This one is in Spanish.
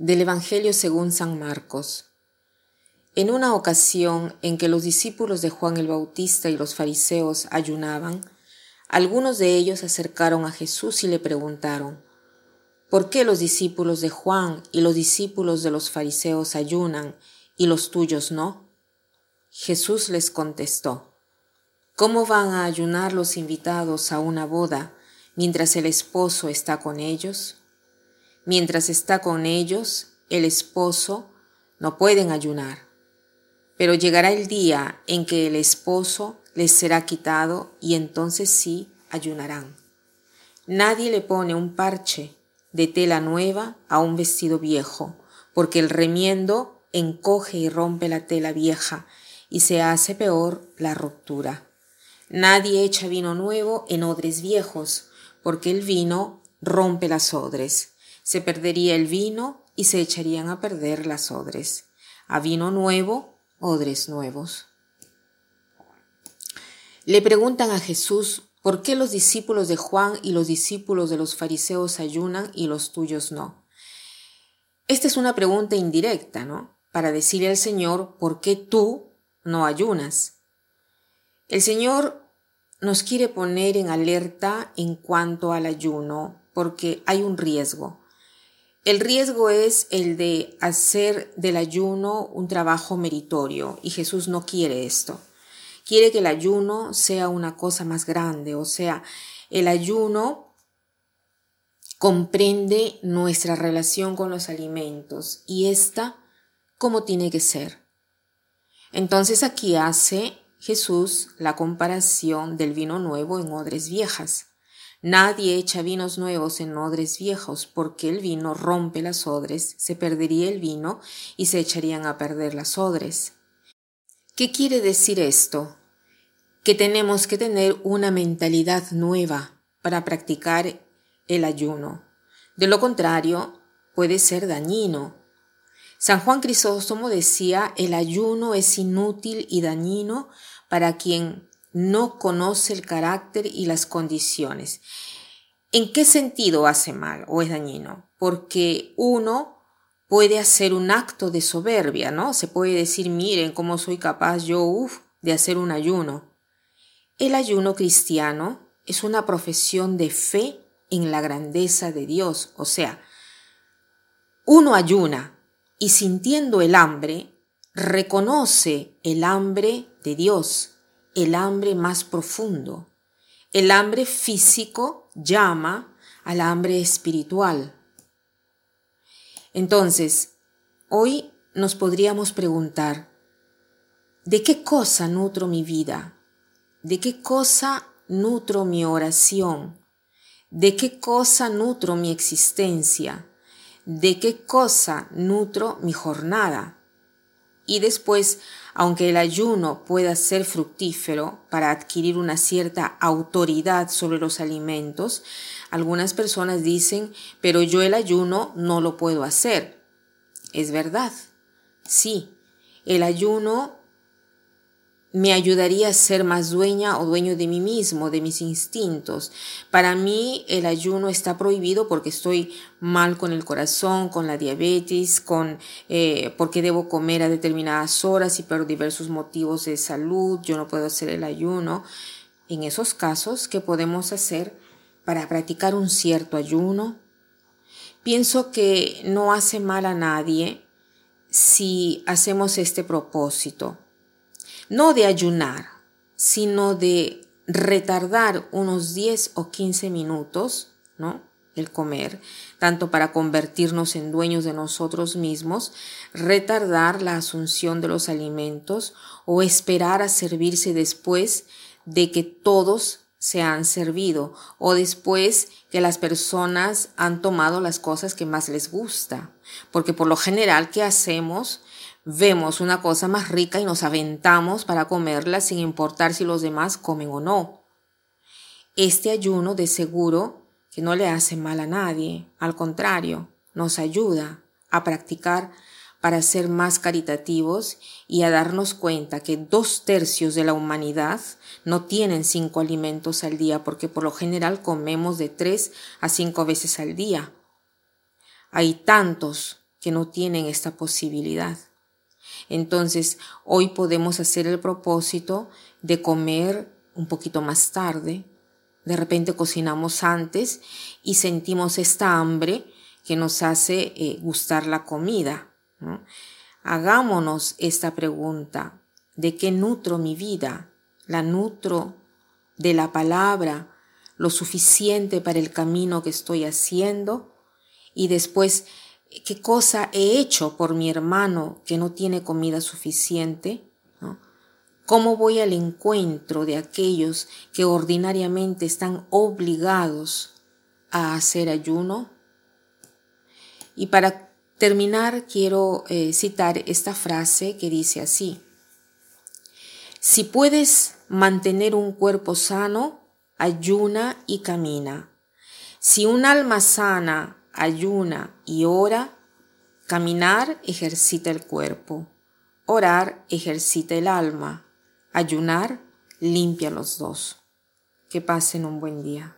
Del Evangelio según San Marcos. En una ocasión en que los discípulos de Juan el Bautista y los fariseos ayunaban, algunos de ellos acercaron a Jesús y le preguntaron, ¿por qué los discípulos de Juan y los discípulos de los fariseos ayunan y los tuyos no? Jesús les contestó, ¿cómo van a ayunar los invitados a una boda mientras el esposo está con ellos? Mientras está con ellos, el esposo, no pueden ayunar. Pero llegará el día en que el esposo les será quitado y entonces sí ayunarán. Nadie le pone un parche de tela nueva a un vestido viejo, porque el remiendo encoge y rompe la tela vieja y se hace peor la ruptura. Nadie echa vino nuevo en odres viejos, porque el vino rompe las odres se perdería el vino y se echarían a perder las odres. A vino nuevo, odres nuevos. Le preguntan a Jesús por qué los discípulos de Juan y los discípulos de los fariseos ayunan y los tuyos no. Esta es una pregunta indirecta, ¿no? Para decirle al Señor por qué tú no ayunas. El Señor nos quiere poner en alerta en cuanto al ayuno, porque hay un riesgo. El riesgo es el de hacer del ayuno un trabajo meritorio y Jesús no quiere esto. Quiere que el ayuno sea una cosa más grande, o sea, el ayuno comprende nuestra relación con los alimentos y esta como tiene que ser. Entonces aquí hace Jesús la comparación del vino nuevo en odres viejas. Nadie echa vinos nuevos en odres viejos, porque el vino rompe las odres, se perdería el vino y se echarían a perder las odres. ¿Qué quiere decir esto? Que tenemos que tener una mentalidad nueva para practicar el ayuno. De lo contrario, puede ser dañino. San Juan Crisóstomo decía, el ayuno es inútil y dañino para quien no conoce el carácter y las condiciones. ¿En qué sentido hace mal o es dañino? Porque uno puede hacer un acto de soberbia, ¿no? Se puede decir, miren cómo soy capaz yo, uf, de hacer un ayuno. El ayuno cristiano es una profesión de fe en la grandeza de Dios, o sea, uno ayuna y sintiendo el hambre, reconoce el hambre de Dios, el hambre más profundo. El hambre físico llama al hambre espiritual. Entonces, hoy nos podríamos preguntar, ¿de qué cosa nutro mi vida? ¿De qué cosa nutro mi oración? ¿De qué cosa nutro mi existencia? ¿De qué cosa nutro mi jornada? Y después, aunque el ayuno pueda ser fructífero para adquirir una cierta autoridad sobre los alimentos, algunas personas dicen, pero yo el ayuno no lo puedo hacer. Es verdad, sí, el ayuno me ayudaría a ser más dueña o dueño de mí mismo, de mis instintos. Para mí el ayuno está prohibido porque estoy mal con el corazón, con la diabetes, con eh, porque debo comer a determinadas horas y por diversos motivos de salud yo no puedo hacer el ayuno. En esos casos, ¿qué podemos hacer para practicar un cierto ayuno? Pienso que no hace mal a nadie si hacemos este propósito no de ayunar, sino de retardar unos 10 o 15 minutos, ¿no? El comer, tanto para convertirnos en dueños de nosotros mismos, retardar la asunción de los alimentos o esperar a servirse después de que todos se han servido o después que las personas han tomado las cosas que más les gusta. Porque por lo general, ¿qué hacemos? Vemos una cosa más rica y nos aventamos para comerla sin importar si los demás comen o no. Este ayuno de seguro que no le hace mal a nadie, al contrario, nos ayuda a practicar para ser más caritativos y a darnos cuenta que dos tercios de la humanidad no tienen cinco alimentos al día porque por lo general comemos de tres a cinco veces al día. Hay tantos que no tienen esta posibilidad. Entonces, hoy podemos hacer el propósito de comer un poquito más tarde. De repente cocinamos antes y sentimos esta hambre que nos hace eh, gustar la comida. Hagámonos esta pregunta. ¿De qué nutro mi vida? ¿La nutro de la palabra lo suficiente para el camino que estoy haciendo? Y después, ¿qué cosa he hecho por mi hermano que no tiene comida suficiente? ¿Cómo voy al encuentro de aquellos que ordinariamente están obligados a hacer ayuno? Y para terminar, quiero eh, citar esta frase que dice así. Si puedes mantener un cuerpo sano, ayuna y camina. Si un alma sana ayuna y ora, caminar ejercita el cuerpo, orar ejercita el alma, ayunar limpia los dos. Que pasen un buen día.